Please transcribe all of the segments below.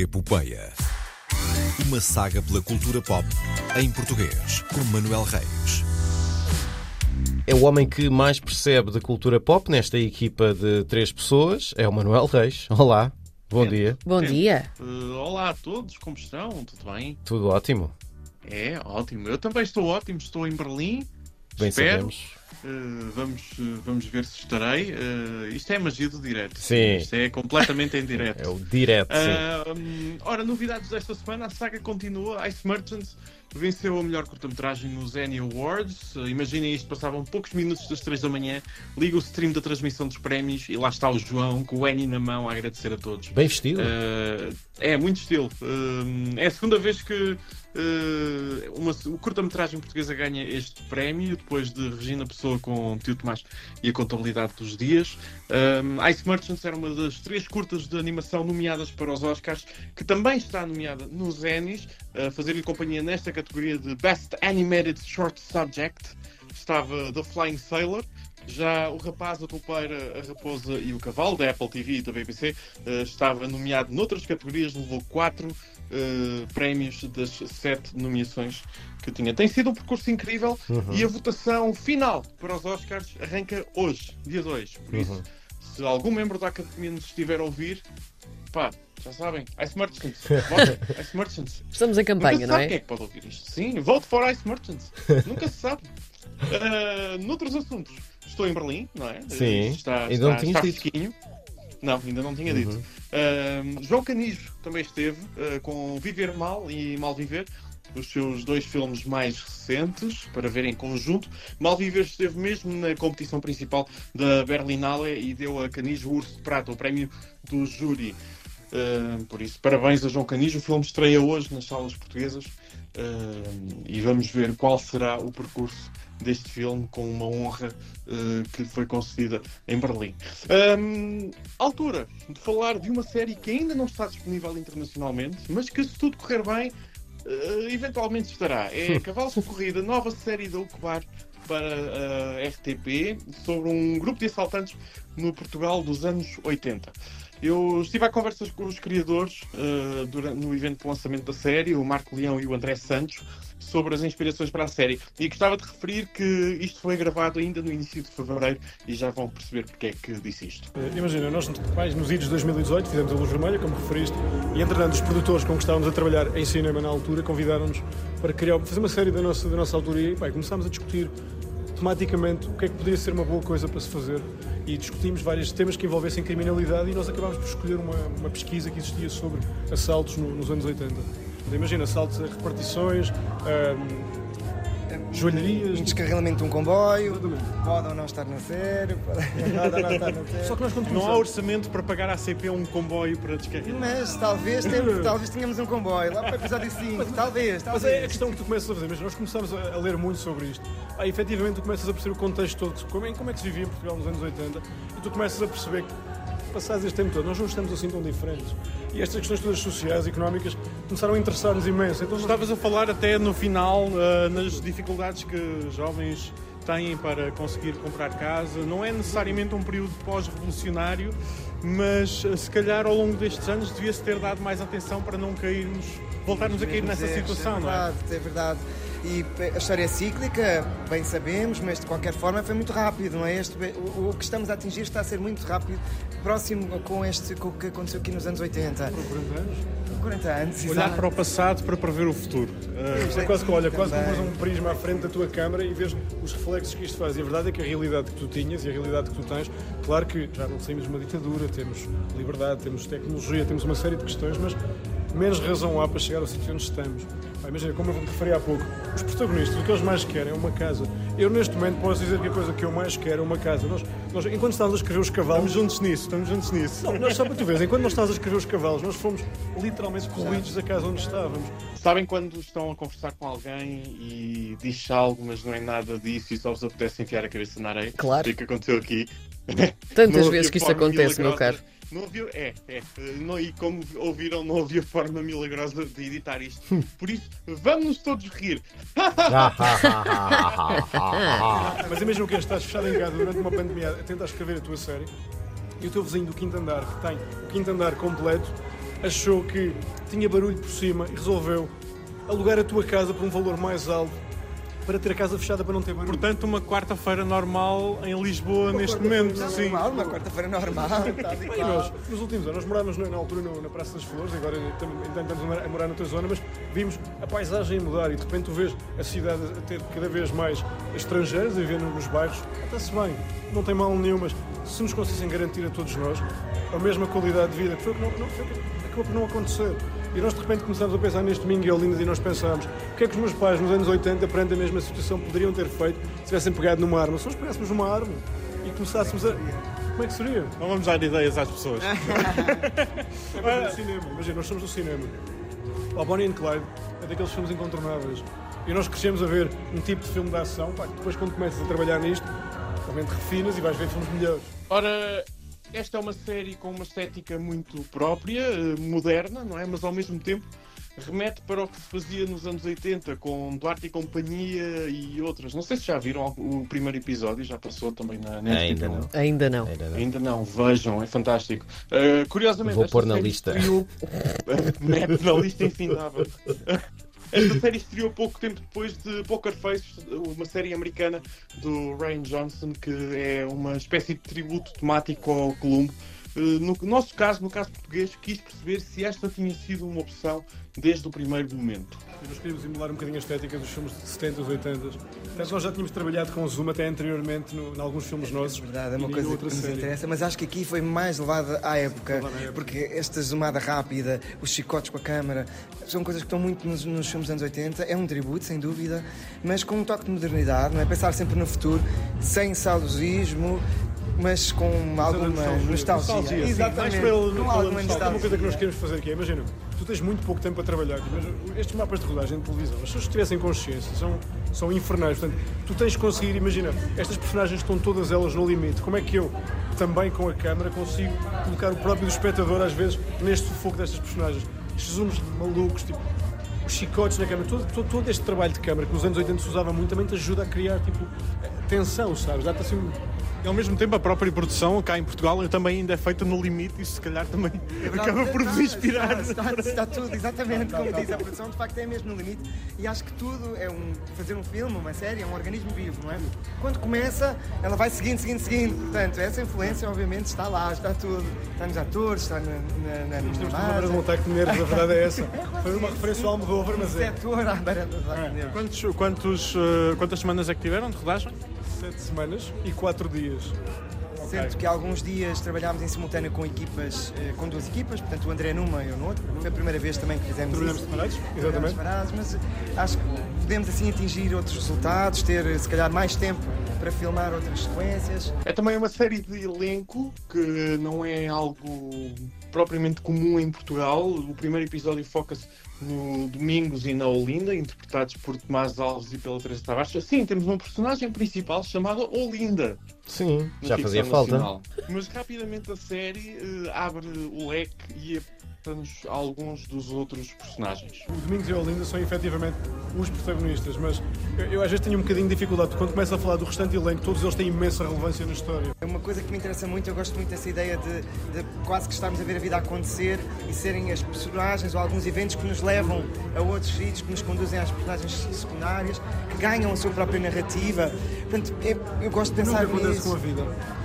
Epopeia. Uma saga pela cultura pop em português, com Manuel Reis. É o homem que mais percebe de cultura pop nesta equipa de três pessoas. É o Manuel Reis. Olá, bom dia. Bom dia. Uh, olá a todos, como estão? Tudo bem? Tudo ótimo. É, ótimo. Eu também estou ótimo, estou em Berlim. Bem Espero. sabemos. Uh, vamos, uh, vamos ver se estarei. Uh, isto é magia do direto. Sim. Isto é completamente em direto. É o direto, sim. Hum, ora, novidades desta semana, a saga continua. Ice Merchants venceu a melhor curta-metragem nos Annie Awards. Imaginem isto, passavam poucos minutos das 3 da manhã, liga o stream da transmissão dos prémios e lá está o João com o Annie na mão a agradecer a todos. Bem vestido. Uh, é muito estilo. Uh, é a segunda vez que uh, uma, o curta-metragem portuguesa ganha este prémio, depois de Regina Pessoa com Tio Tomás e a Contabilidade dos Dias. Um, Ice Merchants era uma das três curtas de animação nomeadas para os Oscars, que também está nomeada nos Emmys, a fazer-lhe companhia nesta categoria de Best Animated Short Subject. Estava The Flying Sailor, já o Rapaz, a Toupeira, a Raposa e o Cavalo, da Apple TV e da BBC, eh, estava nomeado noutras categorias, levou quatro eh, prémios das sete nomeações que tinha. Tem sido um percurso incrível Uhum. e a votação final para os Oscars arranca hoje, dia 2. Por isso, Uhum. se algum membro da Academia nos estiver a ouvir, pá, já sabem, Ice Merchants, Ice Merchants. Estamos em Nunca campanha, se não sabe quem é é? que pode ouvir isto. Sim, vote for Ice Merchants. Nunca se sabe. Uh, noutros assuntos, estou em Berlim, não é? Sim. Isto Está, Ainda está, não tinhas está dito. fresquinho. Não, ainda não tinha dito. Uh, João Canijo também esteve uh, com Viver Mal e Mal Viver, os seus dois filmes mais recentes, para ver em conjunto. Mal Viver esteve mesmo na competição principal da Berlinale e deu a Canijo o Urso de Prata, o prémio do júri. Uh, por isso, parabéns a João Canijo. O filme estreia hoje nas salas portuguesas uh, e vamos ver qual será o percurso deste filme com uma honra uh, que lhe foi concedida em Berlim. Um, altura de falar de uma série que ainda não está disponível internacionalmente, mas que, se tudo correr bem, eventualmente estará. É Cavalos de Corrida, nova série da Ucobar para a RTP sobre um grupo de assaltantes no Portugal dos anos 80. Eu estive a conversas com os criadores uh, durante, no evento de lançamento da série, o Marco Leão e o André Santos, sobre as inspirações para a série. E gostava de referir que isto foi gravado ainda no início de fevereiro e já vão perceber porque é que disse isto. Eh, Imagina, nós mais nos idos de 2018 fizemos a Luz Vermelha, como referiste, e entretanto os produtores com que estávamos a trabalhar em cinema na altura convidaram-nos para criar, fazer uma série da nossa, da nossa autoria e começámos a discutir tematicamente o que é que poderia ser uma boa coisa para se fazer e discutimos vários temas que envolvessem criminalidade e nós acabámos por escolher uma, uma pesquisa que existia sobre assaltos no- nos anos 80. Então, Imagina, assaltos a repartições, ahm, joalherias, Um descarrilamento de um comboio, Exatamente. pode ou não estar na série, pode ou não estar na série. Só que nós quando Não há orçamento para pagar à CP um comboio para descarregar. Mas talvez, tem- talvez tenhamos um comboio lá para o episódio 5, talvez, Mas é a talvez. questão que tu começas a fazer, mas nós começamos a, a ler muito sobre isto. Ah, efetivamente tu começas a perceber o contexto todo, como é, como é que se vivia em Portugal nos anos 80, e tu começas a perceber que, passados este tempo todo, nós não estamos assim tão diferentes. E estas questões todas sociais e económicas começaram a interessar-nos imenso. Então, nós- Estavas a falar até no final ah, nas dificuldades que jovens têm para conseguir comprar casa. Não é necessariamente um período pós-revolucionário, mas ah, se calhar ao longo destes anos devia-se ter dado mais atenção para não cairmos, voltarmos a cair nessa É, situação, é não é? verdade, é verdade. E a história é cíclica, bem sabemos, mas de qualquer forma foi muito rápido, não é? Este, o, o que estamos a atingir está a ser muito rápido, próximo com, este, com o que aconteceu aqui nos anos 80. 40 anos. 40 anos, Olhar exato. para o passado para prever o futuro. Isto é quase que, olha, quase Também. pôs um prisma à frente da tua câmara e vês os reflexos que isto faz. E a verdade é que a realidade que tu tinhas e a realidade que tu tens, claro que já não saímos de uma ditadura, temos liberdade, temos tecnologia, temos uma série de questões, mas menos razão há para chegar ao sítio onde estamos. Pá, imagina, como eu vou referi há pouco, os protagonistas, o que eles mais querem é uma casa. Eu, neste momento, posso dizer que a coisa que eu mais quero é uma casa. Nós, nós enquanto estávamos a escrever os cavalos, Estamos juntos nisso, estamos juntos nisso. não, nós só para tu veres, enquanto nós estávamos a escrever os cavalos, nós fomos literalmente corridos da casa onde estávamos. Sabem quando estão a conversar com alguém e diz algo, mas não é nada disso e só vos apetece enfiar a cabeça na areia? Claro. O que aconteceu aqui. Tantas vezes que isso acontece, meu caro. Não havia, é, é. Não, e como ouviram, não havia forma milagrosa de editar isto. Por isso, vamos todos rir. Mas imagina o que é, estás fechado em casa durante uma pandemia a tentar escrever a tua série e o teu vizinho do quinto andar, que tem o quinto andar completo, achou que tinha barulho por cima e resolveu alugar a tua casa por um valor mais alto para ter a casa fechada para não ter barulho. Portanto, uma quarta-feira normal em Lisboa Uma neste momento. Sim. Normal, uma quarta-feira normal. tá E nós, nos últimos anos, nós morámos na, altura no- na Praça das Flores, agora então estamos a morar- noutra zona, mas vimos a paisagem a mudar e de repente tu vês a cidade a ter cada vez mais estrangeiros a viver nos bairros. Está-se bem, não tem mal nenhum, mas se nos conseguissem garantir a todos nós a mesma qualidade de vida, que foi o que não, não, foi o que acabou por não acontecer. E nós de repente começámos a pensar neste domingo e Olinda e nós pensámos o que é que os meus pais nos anos 80, perante a mesma situação, poderiam ter feito se tivessem pegado numa arma. Se nós pegássemos uma arma e começássemos a. Como é que seria? Não vamos dar ideias às pessoas. É do cinema, imagina, nós somos do cinema. O Bonnie and Clyde é daqueles filmes incontornáveis. E nós crescemos a ver um tipo de filme de ação, pá, que depois quando começas a trabalhar nisto, realmente refinas e vais ver filmes melhores. Ora, esta é uma série com uma estética muito própria, eh, moderna, não é? Mas ao mesmo tempo remete para o que se fazia nos anos 80 com Duarte e Companhia e outras. Não sei se já viram o primeiro episódio, já passou também na Netflix. Ainda não. Ainda não. Ainda não. Ainda não, vejam, é fantástico. Uh, curiosamente, Vou pôr na lista. Estreou... Mete na lista infindável. Esta série estreou pouco tempo depois de Poker Face, uma série americana do Ryan Johnson, que é uma espécie de tributo temático ao Columbo. Uh, No nosso caso, no caso português, quis perceber se esta tinha sido uma opção desde o primeiro momento. E nós queríamos emular um bocadinho a estética dos filmes de 70 80 Portanto, nós já tínhamos trabalhado com o Zoom até anteriormente no, em alguns filmes nossos. Verdade, é uma e coisa que nos série. interessa, mas acho que aqui foi mais levada à época, Levada à época. porque esta zoomada rápida, os chicotes com a câmara, são coisas que estão muito nos, nos filmes dos anos 80. É um tributo, sem dúvida, mas com um toque de modernidade, não é? Pensar sempre no futuro, sem saudosismo, mas com alguma nostalgia. Nostalgia, sim. Mais Exatamente, pela- com alguma nostalgia. Uma coisa que nós queremos fazer aqui é, imagina, tu tens muito pouco tempo para trabalhar, mas estes mapas de rodagem de televisão, as pessoas que tivessem consciência, são, são infernais. Portanto, tu tens de conseguir, imagina, estas personagens estão todas elas no limite. Como é que eu, também com a câmara, consigo colocar o próprio do espectador, às vezes, neste sufoco destas personagens? Estes zooms malucos, tipo, os chicotes na câmara, todo, todo, todo este trabalho de câmara que nos anos 80 se usava muito, também te ajuda a criar, tipo, tensão, sabes? Dá-te assim um- E ao mesmo tempo a própria produção cá em Portugal também ainda é feita no limite e se calhar também acaba por vos inspirar. Está, está, está tudo, exatamente como diz a produção, de facto é mesmo no limite. E acho que tudo é um. Fazer um filme, uma série, é um organismo vivo, não é? Quando começa, ela vai seguindo, seguindo, seguindo. Portanto, essa influência, obviamente, está lá, está tudo. Está nos atores, está na, na, na, Temos na de um ataque de nervos, a verdade é essa. Foi uma referência ao Almodóvar, mas é setor à beira do ataque de nervos. Quantos, quantos, eh, quantas semanas é que tiveram de rodagem? Sete semanas e quatro dias. Sendo que alguns dias trabalhámos em simultâneo com equipas, eh, com duas equipas, portanto o André numa e eu no outro. Foi a primeira vez também que fizemos Trabalhamos isso. separados, Trabalhamos exatamente. separados, mas acho que podemos assim atingir outros resultados, ter se calhar mais tempo para filmar outras sequências. É também uma série de elenco que não é algo propriamente comum em Portugal. O primeiro episódio foca-se no Domingos e na Olinda, interpretados por Tomás Alves e pela Teresa Tavares. Sim, temos uma personagem principal chamada Olinda. Sim, já fazia falta. nacional. Mas rapidamente a série eh, abre o leque e apresenta-nos alguns dos outros personagens. O Domingos e a Olinda são efetivamente os protagonistas, mas eu, eu às vezes tenho um bocadinho de dificuldade, porque quando começo a falar do restante elenco, todos eles têm imensa relevância na história. É uma coisa que me interessa muito, eu gosto muito dessa ideia de, de quase que estarmos a ver a vida acontecer e serem as personagens ou alguns eventos que nos levam a outros sítios, que nos conduzem às personagens secundárias, que ganham a sua própria narrativa. Portanto, eu, eu gosto de Nunca pensar acontece nisso. com a vida.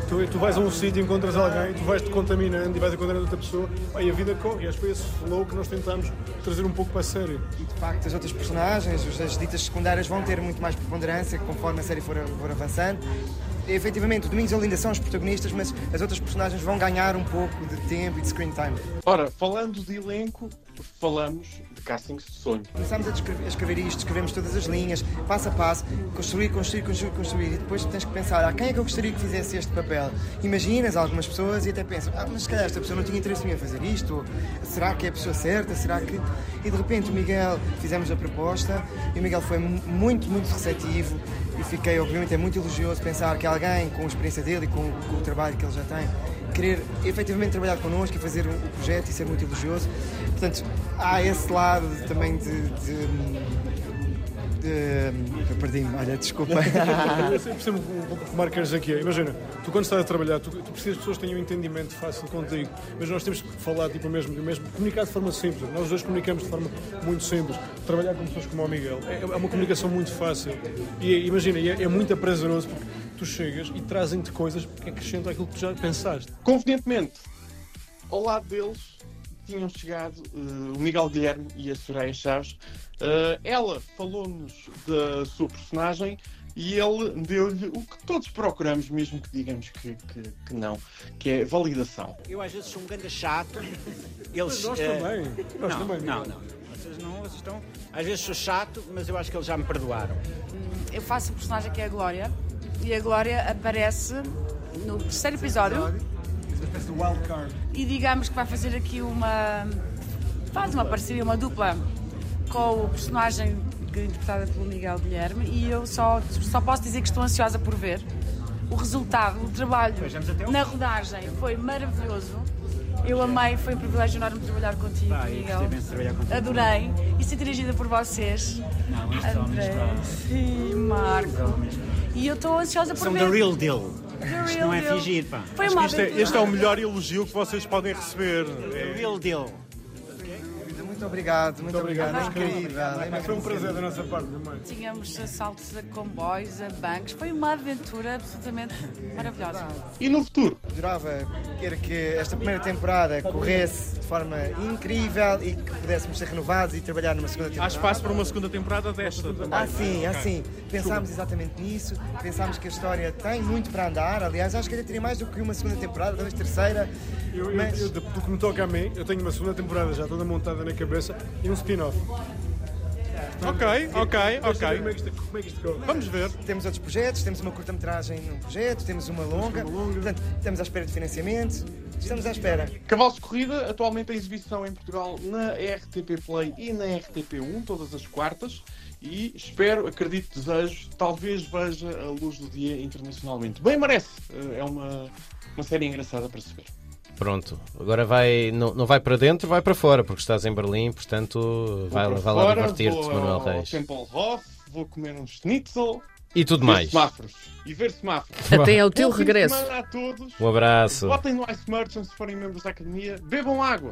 Tu, tu vais a um sítio, encontras alguém, tu vais-te contaminando e vais encontrando outra pessoa, e a vida corre. E acho que foi esse flow que nós tentámos trazer um pouco para a série. E de facto, as outras personagens, as ditas secundárias, vão ter muito mais preponderância conforme a série for, for avançando. E, efetivamente, o Domingos e a Olinda são os protagonistas, mas as outras personagens vão ganhar um pouco de tempo e de screen time. Ora, falando de elenco, falamos de sonho. Começámos a, a escrever isto, escrevemos todas as linhas, passo a passo, construir, construir, construir, construir. E depois tens que pensar, ah, quem é que eu gostaria que fizesse este papel? Imaginas algumas pessoas e até pensas, ah, mas se calhar esta pessoa não tinha interesse em fazer isto, ou será que é a pessoa certa? Será que. E de repente o Miguel, fizemos a proposta e o Miguel foi mu- muito, muito receptivo e fiquei, obviamente, é muito elogioso pensar que alguém com a experiência dele e com, com o trabalho que ele já tem querer efetivamente trabalhar connosco e fazer o projeto e ser muito elogioso. Portanto, há esse lado também de, de- eu perdi-me, olha, desculpa. eu percebo um pouco o que marcas aqui. Imagina, tu quando estás a trabalhar, tu, tu precisas de pessoas que tenham um entendimento fácil contigo, mas nós temos que falar tipo, mesmo, mesmo, comunicar de forma simples. Nós dois comunicamos de forma muito simples. Trabalhar com pessoas como o Miguel é, é uma comunicação muito fácil. E imagina, é, é muito prazeroso porque tu chegas e trazem-te coisas que acrescentam aquilo que tu já pensaste. Convenientemente, ao lado deles tinham chegado uh, o Miguel Guilherme e a Soraya Chaves. Uh, ela falou-nos da sua personagem e ele deu-lhe o que todos procuramos, mesmo que digamos que, que, que, não, que é validação. Eu às vezes sou um grande chato. Eles, nós uh, também. Nós não, também. Não, não. Vocês não, vocês estão. Às vezes sou chato, mas eu acho que eles já me perdoaram. Eu faço um personagem que é a Glória e a Glória aparece no terceiro episódio. E digamos que vai fazer aqui uma. faz uma parceria, uma dupla com o personagem interpretada pelo Miguel Guilherme e eu só, só posso dizer que estou ansiosa por ver o resultado, o trabalho na rodagem foi maravilhoso. Eu amei, foi um privilégio enorme trabalhar contigo, ah, Miguel. Contigo. Adorei. E ser dirigida por vocês. Não, é André e Marco. E eu estou ansiosa por São ver. the real deal. The Isto real não é deal. fingir, pá. Foi Acho uma este, é, este é o melhor elogio que vocês podem receber. The real deal. Muito obrigado, muito, obrigado. obrigado. É incrível. é Foi um prazer incrível. da nossa parte também. Tínhamos assaltos a comboios, a bancos. Foi uma aventura absolutamente maravilhosa. E no futuro? Adorava quer que esta primeira temporada corresse de forma incrível e que pudéssemos ser renovados e trabalhar numa segunda há temporada. espaço para uma segunda temporada desta também. Ah, sim, ah, sim. Pensámos exatamente nisso. Pensámos que a história tem muito para andar. Aliás, acho que ainda teria mais do que uma segunda temporada, talvez terceira. Eu, eu, Mas- eu, do que me toca a mim, eu tenho uma segunda temporada já toda montada na cabeça e um spin-off. Ok, ok, Vamos saber Como é ok. que isto, como é que isto corre. Vamos ver. Temos outros projetos, temos uma curta-metragem num projeto, temos uma longa. Portanto, estamos à espera de financiamento. Estamos à espera. Cavalos de Corrida, atualmente em exibição em Portugal na RTP Play e na RTP1, todas as quartas. E espero, acredito, desejo, talvez veja a luz do dia internacionalmente. Bem merece. Eh, É uma, uma série engraçada para se ver. Pronto, agora vai, não, não vai para dentro, vai para fora, porque estás em Berlim, portanto vai, Vou vai lá fora, divertir-te, vou Manuel Reis. Tempelhof, vou comer um schnitzel, E tudo ver mais. semáforos. E ver semáforos. Até ao teu Bom regresso. a todos. Um abraço. Votem no Ice Merchant se forem membros da academia. Bebam água.